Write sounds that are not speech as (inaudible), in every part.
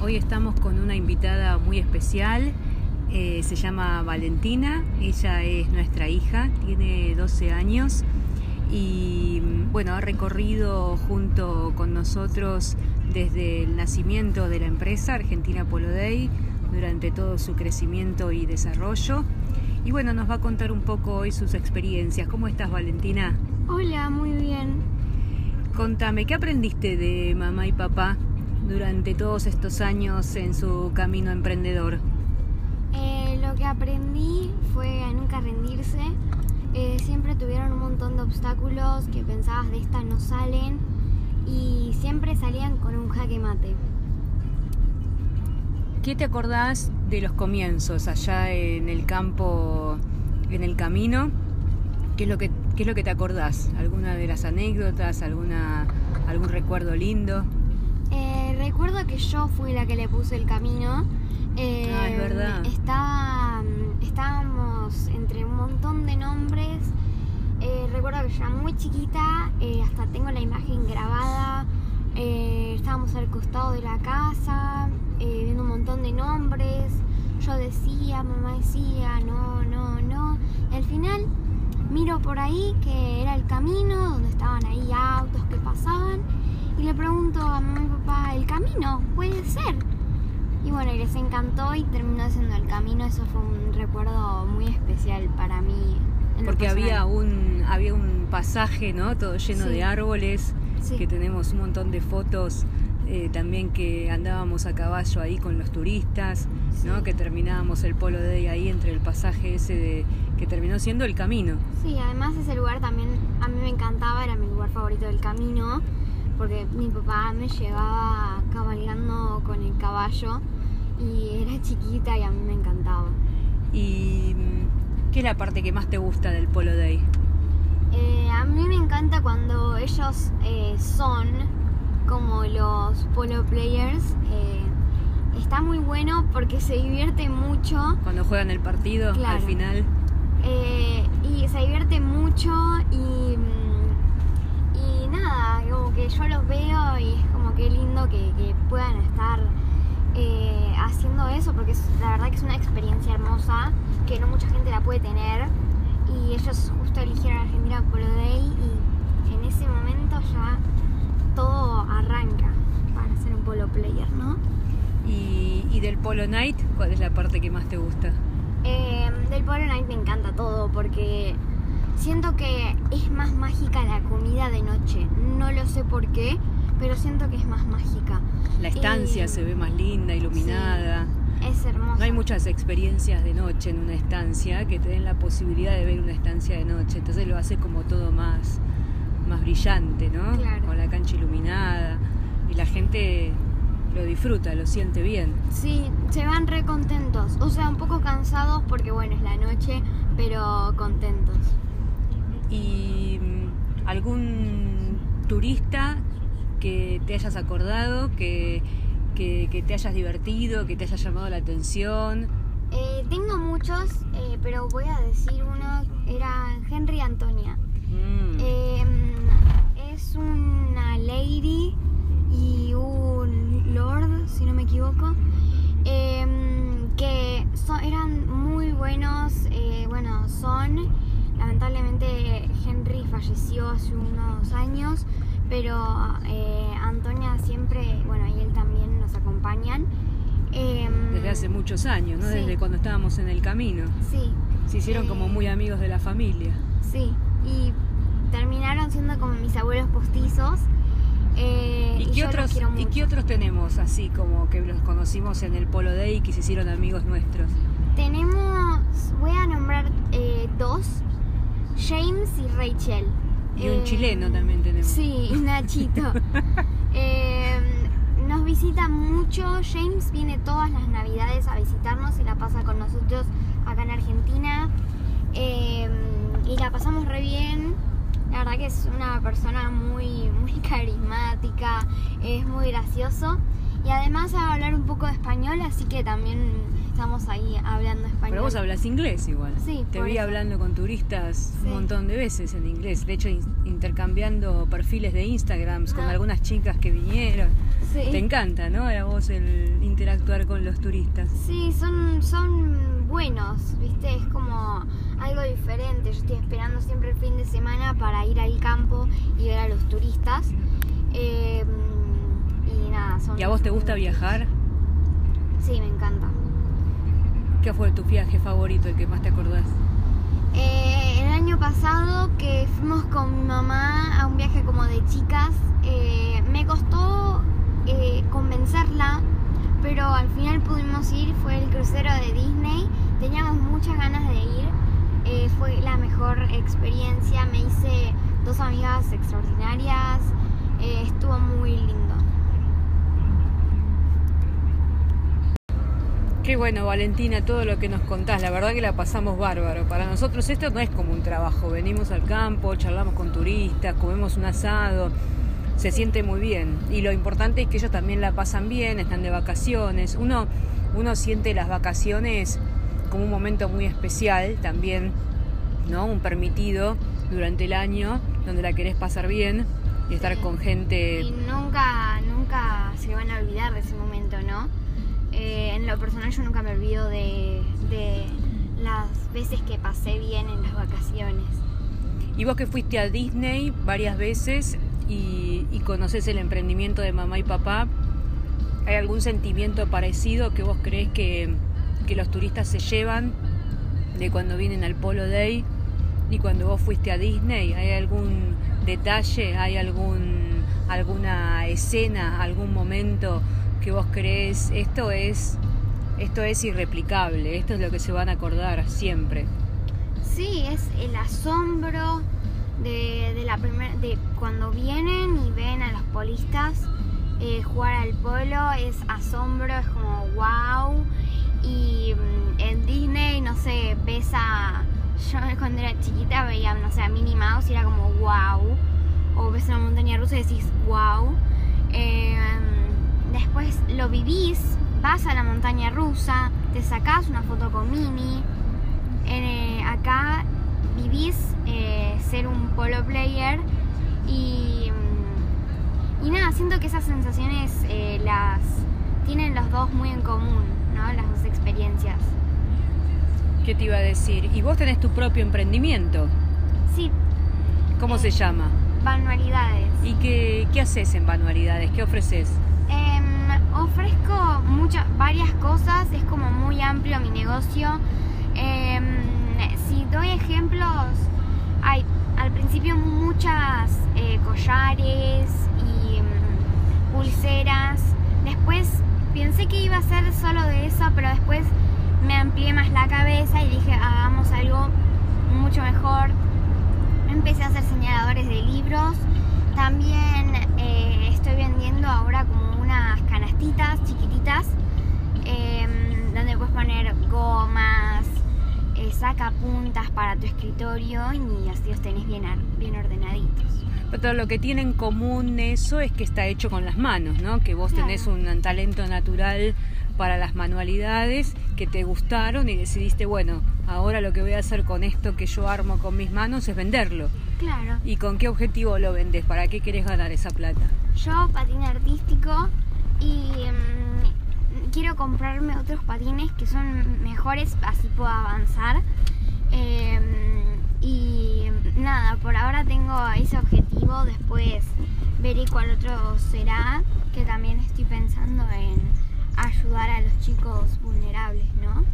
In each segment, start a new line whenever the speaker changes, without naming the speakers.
Hoy estamos con una invitada muy especial, eh, se llama Valentina, ella es nuestra hija, tiene 12 años y bueno, ha recorrido junto con nosotros desde el nacimiento de la empresa Argentina Polo Day durante todo su crecimiento y desarrollo. Y bueno, nos va a contar un poco hoy sus experiencias. ¿Cómo estás, Valentina?
Hola, muy bien.
Contame, ¿qué aprendiste de mamá y papá durante todos estos años en su camino emprendedor?
Eh, lo que aprendí fue a nunca rendirse. Eh, siempre tuvieron un montón de obstáculos que pensabas de esta no salen y siempre salían con un jaque mate.
¿Qué te acordás de los comienzos allá en el campo, en el camino? ¿Qué es lo que, qué es lo que te acordás? ¿Alguna de las anécdotas? Alguna, ¿Algún recuerdo lindo?
Eh, recuerdo que yo fui la que le puse el camino.
Eh, ah, es verdad.
Estaba, estábamos entre un montón de nombres. Eh, recuerdo que yo era muy chiquita, hasta tengo la imagen grabada. estábamos al costado de la casa, eh, viendo un montón de nombres. Yo decía, mamá decía, no, no, no. Al final miro por ahí que era el camino donde estaban ahí autos que pasaban. Y le pregunto a mamá y papá, ¿el camino? Puede ser. Y bueno, y les encantó y terminó siendo el camino. Eso fue un recuerdo muy especial para mí.
Porque había un, había un pasaje, ¿no? Todo lleno de árboles, que tenemos un montón de fotos eh, también que andábamos a caballo ahí con los turistas, ¿no? que terminábamos el polo de ahí entre el pasaje ese de, que terminó siendo el camino.
Sí, además ese lugar también a mí me encantaba, era mi lugar favorito del camino, porque mi papá me llevaba cabalgando con el caballo y era chiquita y a mí me encantaba.
¿Y qué es la parte que más te gusta del Polo Day?
Eh, a mí me encanta cuando ellos eh, son como los polo players. Eh, está muy bueno porque se divierte mucho.
Cuando juegan el partido al final.
Y se divierte mucho y, mm, y nada, como que yo los veo y es como que lindo que, puedan estar eh, haciendo eso porque es, la verdad que es una experiencia hermosa que no mucha gente la puede tener y ellos justo eligieron Argentina Polo Day y en ese momento ya todo arranca para ser un polo player, ¿no?
¿Y, del polo night cuál es la parte que más te gusta?
Em, del polo night me encanta todo porque siento que es más mágica la comida de noche. No lo sé por qué, pero siento que es más mágica.
La estancia se ve más linda, iluminada.
es hermosa.
No hay muchas experiencias de noche en una estancia que te den la posibilidad de ver una estancia de noche. Entonces lo hace como todo más, más brillante, ¿no? Con la cancha iluminada y la gente lo disfruta, lo siente bien.
Sí, se van re contentos, o sea, un poco cansados porque bueno, es la noche, pero contentos.
¿Y mm, algún turista que te hayas acordado, que, que, te hayas divertido, que te haya llamado la atención?
Eh, tengo muchos, eh, pero voy a decir uno, era Henry Antonia. Mm. Em, es una lady y un lord, si no me equivoco, em, que eran muy buenos, eh, bueno, son, lamentablemente Henry falleció hace unos años, pero eh, Antonia siempre, bueno, y él también nos acompañan.
Em, Desde hace muchos años, ¿no? Desde cuando estábamos en el camino.
Sí.
Se hicieron como muy amigos de la familia.
Sí, y terminaron siendo como mis abuelos postizos.
Eh, ¿Y, qué otros, ¿Y qué otros tenemos así como que los conocimos en el Polo Day y que se hicieron amigos nuestros?
Tenemos, voy a nombrar eh, dos, James y Rachel.
Y un chileno también tenemos.
Sí, Nachito. (laughs) nos visita mucho, James viene todas las navidades a visitarnos y la pasa con nosotros acá en Argentina. y la pasamos re bien la verdad que es una persona muy, muy carismática, es muy gracioso y además a hablar un poco de español, así que también estamos ahí hablando español.
Pero vos hablas inglés igual.
Sí,
Te vi
eso.
hablando con turistas
Sí.
un montón de veces en inglés. De hecho, in- intercambiando perfiles de Instagrams con
Ah.
algunas chicas que vinieron.
Sí.
Te encanta, ¿no? A vos el interactuar con los turistas.
Sí, son, son buenos, ¿viste? Es como algo diferente. Yo estoy esperando siempre el fin de semana para ir al campo y ver a los turistas. Eh, y nada, son...
¿Y a vos te gusta viajar?
Sí, me encanta.
¿Qué fue tu viaje favorito, el que más te acordás?
Eh, el año pasado que fuimos con mi mamá a un viaje como de chicas, eh, me costó eh, convencerla, pero al final pudimos ir, fue el crucero de Disney, teníamos muchas ganas de ir, fue la mejor experiencia, me hice dos amigas extraordinarias, estuvo muy lindo.
Qué bueno, Valentina, todo lo que nos contás. La verdad que la pasamos bárbaro. Para nosotros esto no es como un trabajo. Venimos al campo, charlamos con turistas, comemos un asado. Se siente muy bien. Y lo importante es que ellos también la pasan bien, están de vacaciones. Uno, uno siente las vacaciones como un momento muy especial también, ¿no? Un permitido durante el año donde la querés pasar bien y estar con gente.
Y nunca, nunca se van a olvidar de ese momento, ¿no? Eh, en lo personal yo nunca me olvido de, de las veces que pasé bien en las vacaciones.
Y vos que fuiste a Disney varias veces y, y conoces el emprendimiento de mamá y papá, ¿hay algún sentimiento parecido que vos crees que, que los turistas se llevan de cuando vienen al Polo Day y cuando vos fuiste a Disney? ¿Hay algún detalle, hay algún, alguna escena, algún momento que vos crees esto es, esto es irreplicable, esto es lo que se van a acordar siempre?
Sí, es el asombro de, de la primer, de cuando vienen y ven a los polistas eh, jugar al polo, es asombro, es como wow. Y mm, en Disney, no sé, ves a. Yo cuando era chiquita veía, no sé, a Minnie Mouse y era como wow. O ves una montaña rusa y decís wow. Lo vivís, vas a la montaña rusa, te sacás una foto con Minnie. Eh, acá vivís eh, ser un polo player y, mm, y nada, siento que esas sensaciones eh, las tienen los dos muy en común, ¿no? Las dos experiencias.
¿Qué te iba a decir? Y vos tenés tu propio emprendimiento.
Sí,
¿Cómo se llama?
manualidades.
¿Y qué, qué haces en Manualidades? ¿Qué ofreces?
Em, ofrezco muchas, varias cosas, es como muy amplio mi negocio. Em, si doy ejemplos, hay al principio muchas eh, collares y mm, pulseras. Después pensé que iba a ser solo de eso, pero después me amplié más la cabeza y dije hagamos algo mucho mejor. Empecé a hacer señaladores de libros. También eh, estoy vendiendo ahora como unas canastitas chiquititas em, donde puedes poner gomas, eh, sacapuntas para tu escritorio y así los tenés bien, bien ordenaditos.
Pero lo que tiene en común eso es que está hecho con las manos, ¿no? Que vos
Claro.
tenés un talento natural para las manualidades que te gustaron y decidiste, bueno, ahora lo que voy a hacer con esto que yo armo con mis manos es venderlo.
Claro.
¿Y con qué objetivo lo vendes? ¿Para qué querés ganar esa plata?
Yo patín artístico y mm, quiero comprarme otros patines que son mejores, así puedo avanzar. Eh, y nada, por ahora tengo ese objetivo, después veré cuál otro será, que también estoy pensando en ayudar a los chicos vulnerables, ¿no?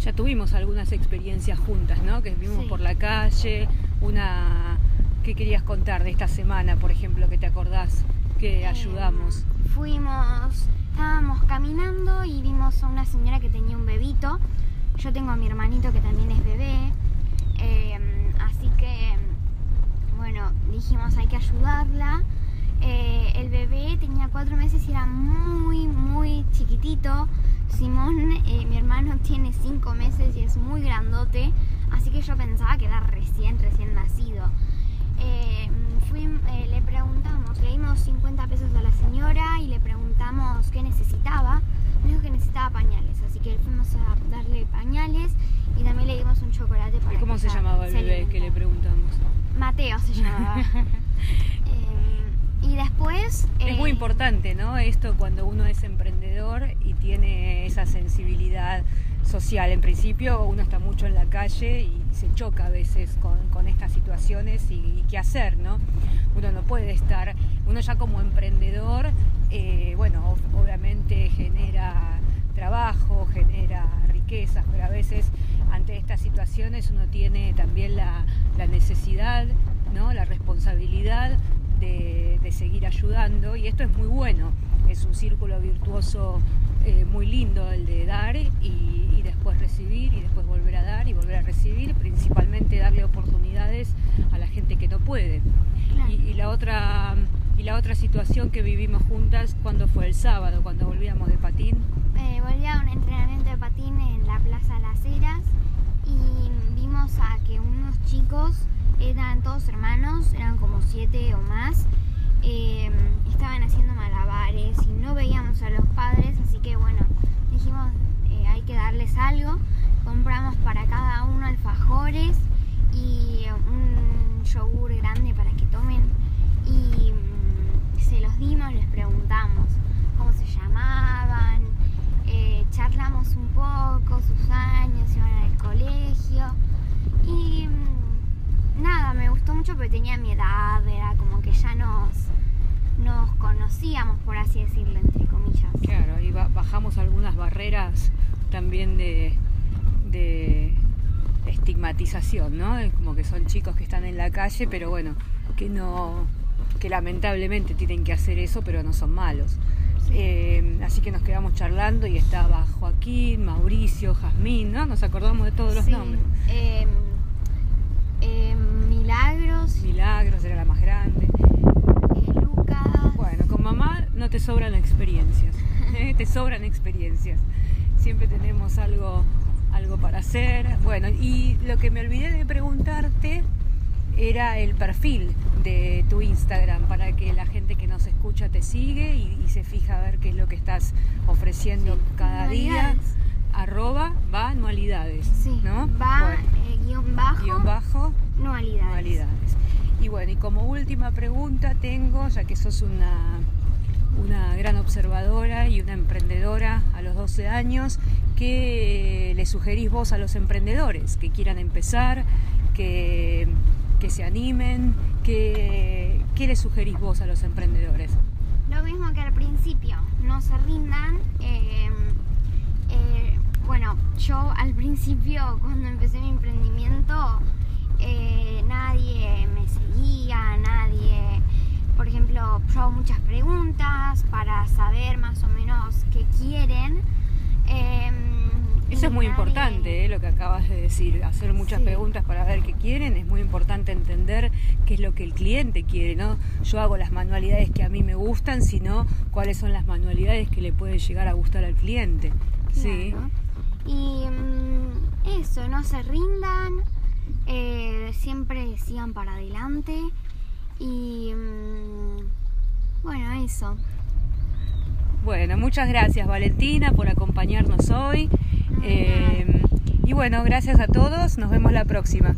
Ya tuvimos algunas experiencias juntas, ¿no? Que vimos
Sí.
por la calle, una... ¿Qué querías contar de esta semana, por ejemplo, que te acordás que ayudamos?
Eh, fuimos, estábamos caminando y vimos a una señora que tenía un bebito. Yo tengo a mi hermanito que también es bebé. Eh, así que, bueno, dijimos hay que ayudarla. Eh, el bebé tenía cuatro meses y era muy, muy chiquitito. Simón, eh, mi hermano, tiene cinco meses y es muy grandote. Así que yo pensaba que era recién, recién nacido. Eh, fui- le preguntamos, le dimos 50 pesos a la señora y le preguntamos qué necesitaba dijo que necesitaba pañales, así que fuimos a darle pañales y también le dimos un chocolate para
¿Y cómo
que
se llamaba el
se
bebé que le preguntamos?
Mateo se llamaba. (laughs) Y después...
Es muy
eh,
importante, ¿no? Esto cuando uno es emprendedor y tiene esa sensibilidad social. En principio uno está mucho en la calle y se choca a veces con, con estas situaciones y, y qué hacer, ¿no? Uno no puede estar, uno ya como emprendedor, eh, bueno, ob- obviamente genera trabajo, genera riquezas, pero a veces ante estas situaciones uno tiene también la, la necesidad, ¿no? la responsabilidad de, de seguir ayudando y esto es muy bueno, es un círculo virtuoso eh, muy lindo el de dar y, y después recibir y después volver a dar y volver a recibir, principalmente darle oportunidades a la gente que no puede.
Claro.
Y, y la otra y la otra situación que vivimos juntas cuando fue el sábado, cuando volvíamos de patín,
eh, volví a un entrenamiento de patín en la Plaza Las Heras y vimos a que unos chicos, eran todos hermanos, eran como siete o más, eh, estaban haciendo malabares y no veíamos a los padres, así que bueno, dijimos eh, hay que darles algo, compramos para cada uno alfajores y un yogur grande para que tomen y mm, se los dimos, les preguntamos cómo se llamaban, eh, charlamos un poco, sus años, iban al colegio y mm, nada, me gustó mucho porque tenía mi edad, era como que ya nos, nos conocíamos, por así decirlo, entre comillas.
claro, y ba- bajamos algunas barreras también de, de estigmatización, ¿no? Es como que son chicos que están en la calle, pero bueno, que no, que lamentablemente tienen que hacer eso, pero no son malos. Eh, así que nos quedamos charlando y estaba Joaquín, Mauricio, Jazmín, ¿no? Nos acordamos de todos los
Sí,
nombres.
em, Milagros,
era la más grande.
eh, Lucas.
Bueno, con mamá no te sobran experiencias, (laughs) ¿eh? te sobran experiencias. Siempre tenemos algo, algo para hacer. Bueno, y lo que me olvidé de preguntarte era el perfil de tu Instagram para que la gente que nos escucha te sigue y, y se fija a ver qué es lo que estás ofreciendo cada día. Arroba va anualidades,
Sí,
¿no?
va
Bueno,
eh, guion bajo,
guion bajo
anualidades.
Anualidades. Y bueno, y como última pregunta tengo, ya que sos una, una gran observadora y una emprendedora a los 12 años, ¿qué le sugerís vos a los emprendedores que quieran empezar, que, que se animen? ¿Qué, ¿Qué le sugerís vos a los emprendedores?
Lo mismo que al principio, no se rindan. eh, eh, bueno, yo al principio, cuando empecé mi emprendimiento, eh, nadie me seguía, nadie. Por ejemplo, yo hago muchas preguntas para saber más o menos qué quieren. eh,
Eso es muy
nadie-
importante, ¿eh? lo que acabas de decir, hacer muchas
Sí.
preguntas para ver qué quieren, es muy importante entender qué es lo que el cliente quiere, ¿no? Yo hago las manualidades que a mí me gustan, sino cuáles son las manualidades que le pueden llegar a gustar al cliente. Sí.
Y mm, eso, no se rindan, eh, siempre sigan para adelante. Y mm, bueno, eso.
Bueno, muchas gracias Valentina por acompañarnos hoy. Eh, y bueno, gracias a todos, nos vemos la próxima.